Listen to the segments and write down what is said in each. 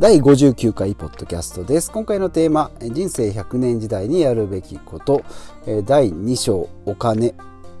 第59回ポッドキャストです。今回のテーマ人生100年時代にやるべきこと。第2章お金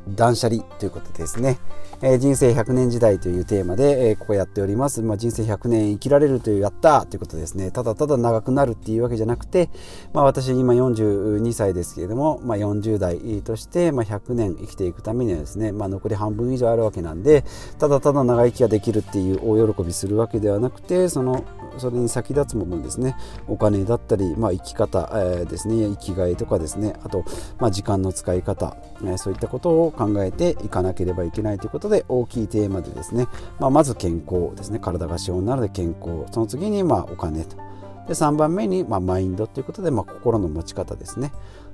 断捨離ということですね。えー、人生100年時代というテーマで、えー、ここやっております。まあ、人生100年生きられるというやったということですね。ただただ長くなるっていうわけじゃなくて、まあ、私今42歳ですけれども、まあ、40代として、まあ、100年生きていくためにはですね、まあ、残り半分以上あるわけなんで、ただただ長生きができるっていう大喜びするわけではなくて、そのそれに先立つものですねお金だったり、まあ、生き方、えー、ですね生きがいとかですねあと、まあ、時間の使い方、えー、そういったことを考えていかなければいけないということで大きいテーマでですね、まあ、まず健康ですね。体が資本なので健康。その次にまお金と。で3番目にまマインドということで、ま、心の持ち方ですね。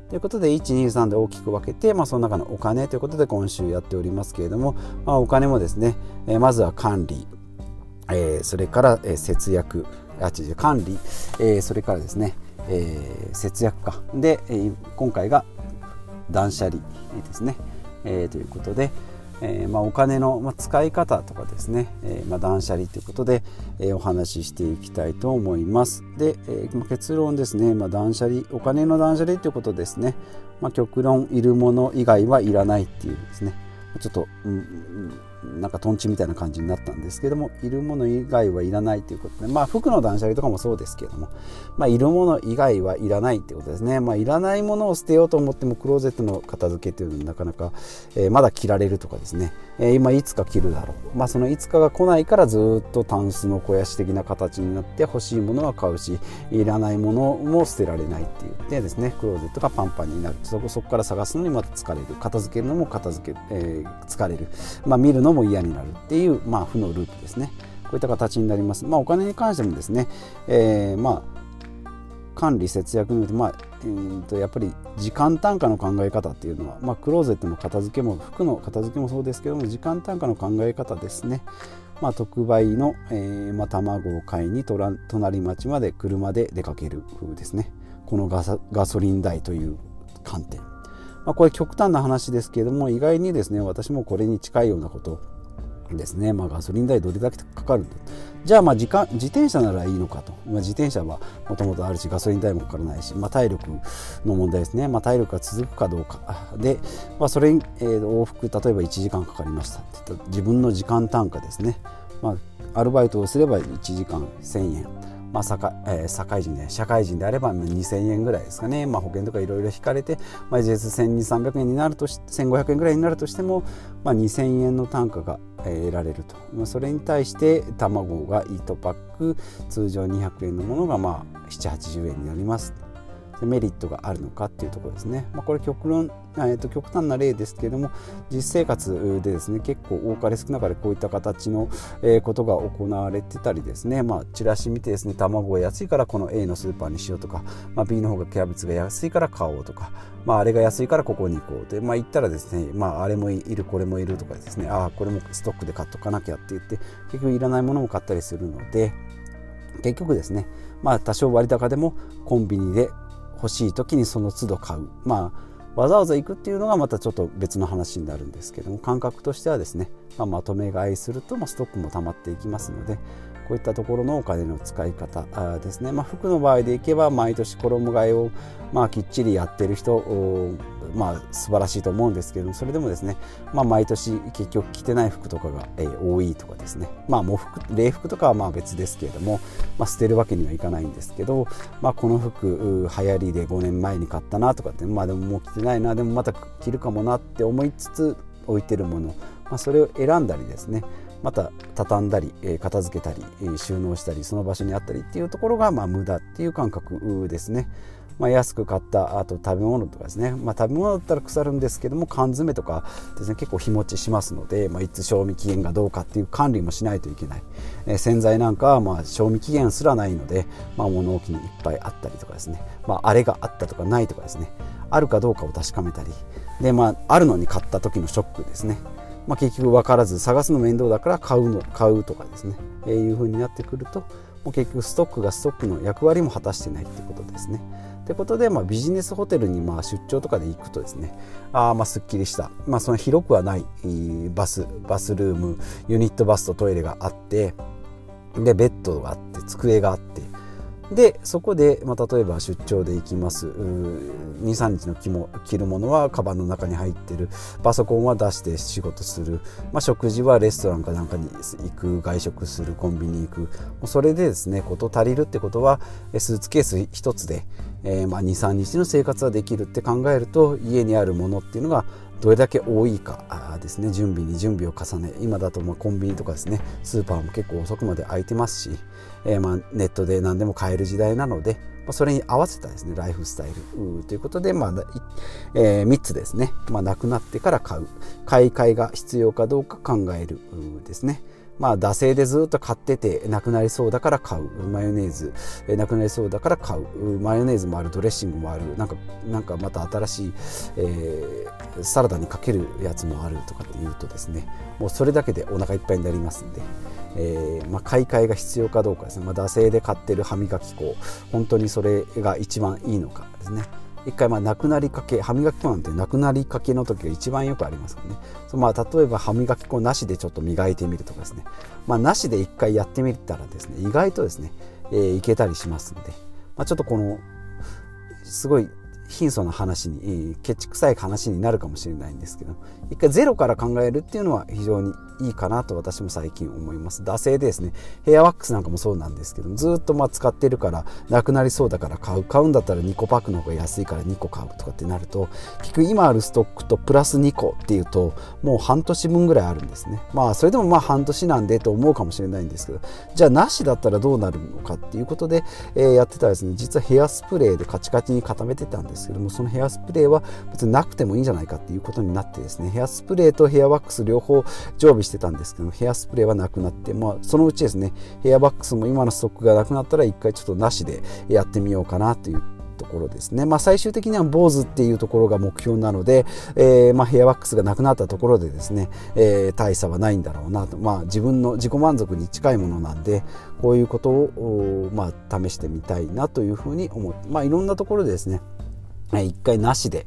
ということで123で大きく分けて、まあ、その中のお金ということで今週やっておりますけれども、まあ、お金もですね、え、まずは管理。えー、それから、え、節約。あ違う管理、えー、それからですね、えー、節約か。で、え、今回が断捨離ですね、え、ということで、えーまあ、お金の、まあ、使い方とかですね、えーまあ、断捨離ということで、えー、お話ししていきたいと思います。で、えーまあ、結論ですね、まあ、断捨離お金の断捨離ということですね、まあ、極論いるもの以外はいらないっていうですね。ちょっと、うん、なんかとんちみたいな感じになったんですけどもいるもの以外はいらないということでまあ服の断捨離とかもそうですけどもまあいるもの以外はいらないということですね。まあいらないものを捨てようと思ってもクローゼットの片付けというのはなかなか、えー、まだ着られるとかですね、えー、今いつか着るだろう。まあそのいつかが来ないからずっとタンスの肥やし的な形になって欲しいものは買うしいらないものも捨てられないって言ってですね。クローゼットがパンパンになる。そこそこから探すのにまた疲れる。片付けるのも片付け、えー、疲れる。まあ見るのもも嫌になるっていう、まあ、負のループですね。こういった形になります、まあ、お金に関してもですね、えー、まあ管理節約によって、まあえー、とやっぱり時間単価の考え方っていうのは、まあ、クローゼットの片付けも服の片付けもそうですけども時間単価の考え方ですね、まあ、特売の、えーまあ、卵を買いに隣町まで車で出かける風ですね。このガソリン代という観点、まあ、これ極端な話ですけれども意外にですね私もこれに近いようなことですね、まあ、ガソリン代どれだけかかるんだじゃあまあ時間自転車ならいいのかと、まあ、自転車はもともとあるしガソリン代もかからないし、まあ、体力の問題ですね、まあ、体力が続くかどうか。で、まあ、それに、えー、往復例えば1時間かかりました。って言った自分の時間単価ですね、まあ、アルバイトをすれば1時間1000円。まあ社会え、社会人で社会人であれば2000円ぐらいですかね、まあ、保険とかいろいろ引かれて、まあ、1日1200300円になるとし1500円ぐらいになるとしても、まあ、2000円の単価が得られると、まあ、それに対して卵が1パック通常200円のものがまあ780円になります。メリットがあるのかっていうところですね、まあ、これ極論、えー、と極端な例ですけれども実生活でですね結構多かれ少なかれこういった形の、え、ことが行われてたりですね、まあ、チラシ見てですね卵が安いからこの A のスーパーにしようとか、まあ、B の方がキャベツが安いから買おうとか、まあ、あれが安いからここに行こうで、まあ、言ったらですね、まあ、あれもいるこれもいるとかですねああこれもストックで買っとかなきゃって言って結局いらないものも買ったりするので結局ですねまあ多少割高でもコンビニで欲しい時にその都度買う。まあわざわざ行くっていうのがまたちょっと別の話になるんですけども感覚としてはですね、まあ、まとめ買いすると、まあ、ストックも溜まっていきますのでこういったところのお金の使い方ですね、まあ、服の場合でいけば毎年衣替えをまあきっちりやってる人まあ素晴らしいと思うんですけどもそれでもですね、まあ、毎年結局着てない服とかが、えー、多いとかですねまあ喪服礼服とかはまあ別ですけれども、まあ、捨てるわけにはいかないんですけど、まあ、この服流行りで5年前に買ったなとかってまあでももう着てないなでもまた着るかもなって思いつつ置いてるもの、まあ、それを選んだりですねまた畳んだり片付けたり収納したりその場所にあったりっていうところがまあ無駄っていう感覚ですね。まあ、安く買ったあと食べ物とかですね、まあ、食べ物だったら腐るんですけども缶詰とかですね結構日持ちしますので、まあ、いつ賞味期限がどうかっていう管理もしないといけない、え洗剤なんかはまあ賞味期限すらないので、まあ、物置にいっぱいあったりとかですね、まあ、あれがあったとかないとかですね。あるかどうかを確かめたり。で、まあ、あるのに買った時のショックですね。まあ、結局分からず探すの面倒だから買うの買うとかですね、えー、いう風になってくるとう結局ストックがストックの役割も果たしてないっていうことですね。ってことで、まあ、ビジネスホテルにまあ出張とかで行くとですねあまあすっきりした、まあ、その広くはないバスバスルームユニットバスとトイレがあってでベッドがあって机があってでそこで、まあ、例えば出張で行きます。23日の着も着るものはカバンの中に入ってる。パソコンは出して仕事する、まあ、食事はレストランかなんかに行く。外食する。コンビニ行く。それでですね事足りるってことはスーツケース1つで、えー、まあ、23日の生活はできるって考えると家にあるものっていうのがどれだけ多いかですね。準備に準備を重ね今だとまコンビニとかですね。スーパーも結構遅くまで開いてますし、えー、まネットで何でも買える時代なので、まそれに合わせたですねライフスタイル。ということで、まあえー、3つですね、まあ、なくなってから買う。買い替えが必要かどうか考える。ですね。まあ、惰性でずっと買っててなくなりそうだから買う。マヨネーズ。えなくなりそうだから買う。マヨネーズもあるドレッシングもある。なんかなんかまた新しい、えー、サラダにかけるやつもあるとかっていうとですね。もうそれだけでお腹いっぱいになりますんで。えーまあ、買い替えが必要かどうかですね、まあ、惰性で買ってる歯磨き粉。本当にそれが一番いいのかですね。一回まあなくなりかけ歯磨き粉なんてなくなりかけの時が一番よくありますよね。そまあ、例えば歯磨き粉なしでちょっと磨いてみるとかですね、まあ、なしで一回やってみたらですね意外とですね、えー、いけたりしますんで、まあ、ちょっとこのすごい貧相な話に、えー、ケチくさい話になるかもしれないんですけど一回ゼロから考えるっていうのは非常にいいかなと私も最近思います。惰性ですね。ヘアワックスなんかもそうなんですけどずっとまあ使ってるからなくなりそうだから買う。買うんだったら2個パックの方が安いから2個買うとかってなると結局今あるストックとプラス2個っていうともう半年分ぐらいあるんですね。まあそれでもまあ半年なんでと思うかもしれないんですけどじゃあなしだったらどうなるのかっていうことで、えー、やってたらですね実はヘアスプレーでカチカチに固めてたんです。ですけどもそのヘアスプレーは別になくてもいいんじゃないかっていうことになってですねヘアスプレーとヘアワックス両方常備してたんですけどヘアスプレーはなくなって、まあ、そのうちですねヘアバックスも今のストックがなくなったら一回ちょっとなしでやってみようかなというところですね、まあ、最終的には坊主っていうところが目標なので、えー、ま、ヘアワックスがなくなったところでですね、えー、大差はないんだろうなと、まあ、自分の自己満足に近いものなんでこういうことを、まあ、試してみたいなというふうに思って、まあ、いろんなところでですね一回なしで、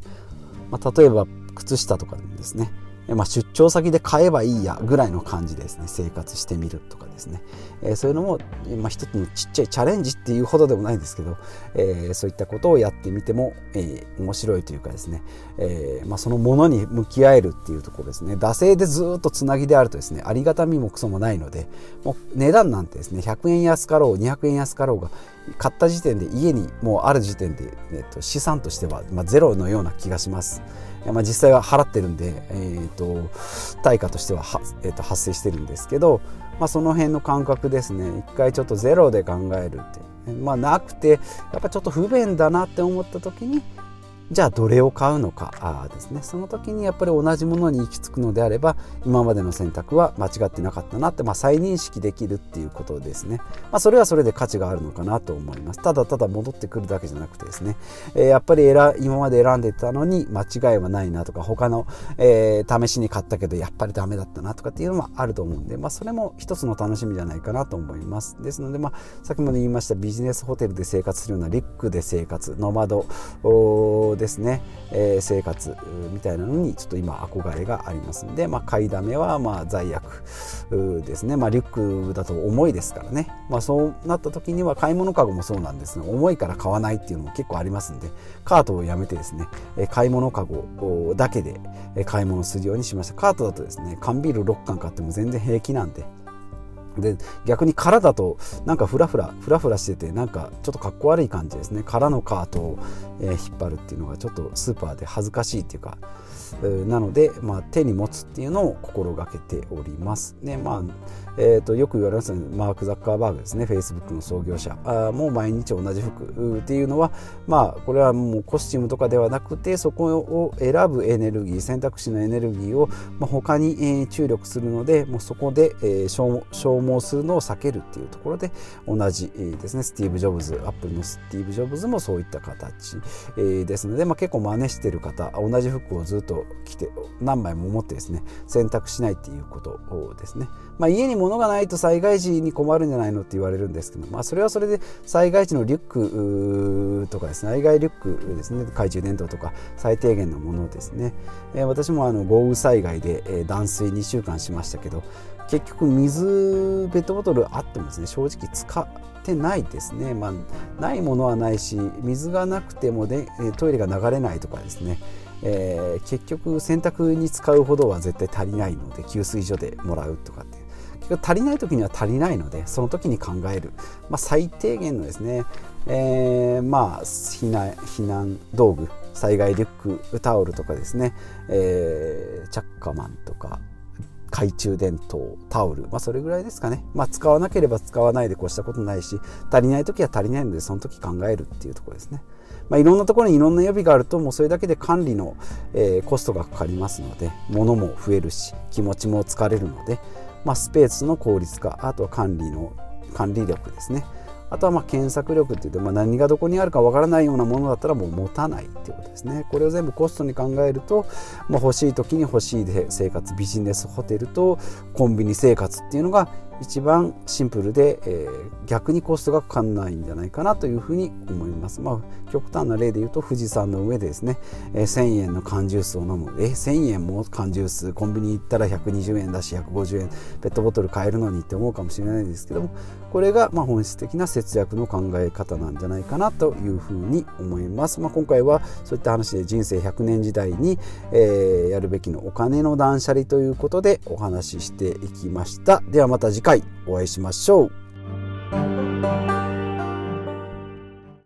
まあ、例えば靴下とかでもですね。まあ、出張先で買えばいいやぐらいの感じですね。生活してみるとかですね、えー、そういうのも、まあ、一つのちっちゃいチャレンジっていうほどでもないんですけど、えー、そういったことをやってみても、えー、面白いというかですね、えまあ、そのものに向き合えるっていうところですね。惰性でずっとつなぎであるとですねありがたみもクソもないのでもう値段なんてですね100円安かろう200円安かろうが買った時点で家にもうある時点で、えっと、資産としては、まあ、ゼロのような気がします。まあ、実際は払ってるんで、えーと、対価としてはは、えー、と発生してるんですけど、まあ、その辺の感覚ですね。一回ちょっとゼロで考えるって。まあなくてやっぱちょっと不便だなって思った時にじゃあどれを買うのか？あですね。その時にやっぱり同じものに行き着くのであれば今までの選択は間違ってなかったなって、まあ、再認識できるっていうことですね、まあ、それはそれで価値があるのかなと思います。ただただ戻ってくるだけじゃなくてですね、えー、やっぱり今まで選んでたのに間違いはないなとか他の、えー、試しに買ったけどやっぱりダメだったなとかっていうのもあると思うんで、まあ、それも一つの楽しみじゃないかなと思います。ですので、まあ、さっきも言いましたビジネスホテルで生活するようなリックで生活ノマドですね、えー、生活みたいなのにちょっと今憧れがありますんで、まあ、買いだめはまあ罪悪ですね、まあ、リュックだと重いですからね、まあ、そうなった時には買い物かごもそうなんですが重いから買わないっていうのも結構ありますんでカートをやめてですね買い物かごだけで買い物するようにしました。カートだとですね缶ビール6缶買っても全然平気なんでで逆に空だとなんかフラフラフラフラしててなんかちょっとかっこ悪い感じですね。空のカートを、え、引っ張るっていうのがちょっとスーパーで恥ずかしいっていうか。なので、まあ、手に持つっていうのを心がけております。ねまあえーと、よく言われますね。マーク・ザッカーバーグですね。フェイスブックの創業者。あもう毎日同じ服。っていうのはまあこれはもうコスチュームとかではなくてそこを選ぶエネルギー選択肢のエネルギーを、まあ、他に、え、注力するのでもうそこで、えー、消消耗するのを避けるっていうところで同じ、ですねスティーブ・ジョブズアップルのスティーブ・ジョブズもそういった形、ですので、まあ、結構真似してる方同じ服をずっと着て何枚も持ってですね選択しないっていうことをですね。まあ、家に物がないと災害時に困るんじゃないのって言われるんですけど、まあ、それはそれで災害時のリュックとかですね災害リュックですね懐中電灯とか最低限のものですね、え、私もあの豪雨災害で、断水2週間しましたけど結局水ペットボトルあってもですね。正直使ってないですね、まあ、ないものはないし水がなくてもでトイレが流れないとかですね、えー、結局洗濯に使うほどは絶対足りないので給水所でもらうとかって結局足りない時には足りないのでその時に考える、まあ、最低限のですね、えー、まあ避難避難道具災害リュックタオルとかですね、えー、チャッカマンとか懐中電灯タオル、まあ、それぐらいですかね、まあ、使わなければ使わないでこうしたことないし足りない時は足りないのでその時考えるっていうところですね、まあ、いろんなところにいろんな予備があるともうそれだけで管理の、えー、コストがかかりますので物も増えるし気持ちも疲れるので、まあ、スペースの効率化あとは管理の管理力ですね。あとはま検索力っていって、まあ、何がどこにあるかわからないようなものだったらもう持たないっていうことですね。これを全部コストに考えると、まあ、欲しい時に欲しいで生活ビジネスホテルとコンビニ生活っていうのが一番シンプルで、えー、逆にコストがかかんないんじゃないかなというふうに思います。まあ、極端な例で言うと富士山の上でですね、えー、1000円の缶ジュースを飲む。えー、1000円も缶ジュース、コンビニ行ったら120円だし150円ペットボトル買えるのにって思うかもしれないですけども、これがまあ本質的な節約の考え方なんじゃないかなというふうに思います。まあ、今回はそういった話で人生100年時代に、えー、やるべきのお金の断捨離ということでお話ししていきました。ではまた次回回お会いしましょう。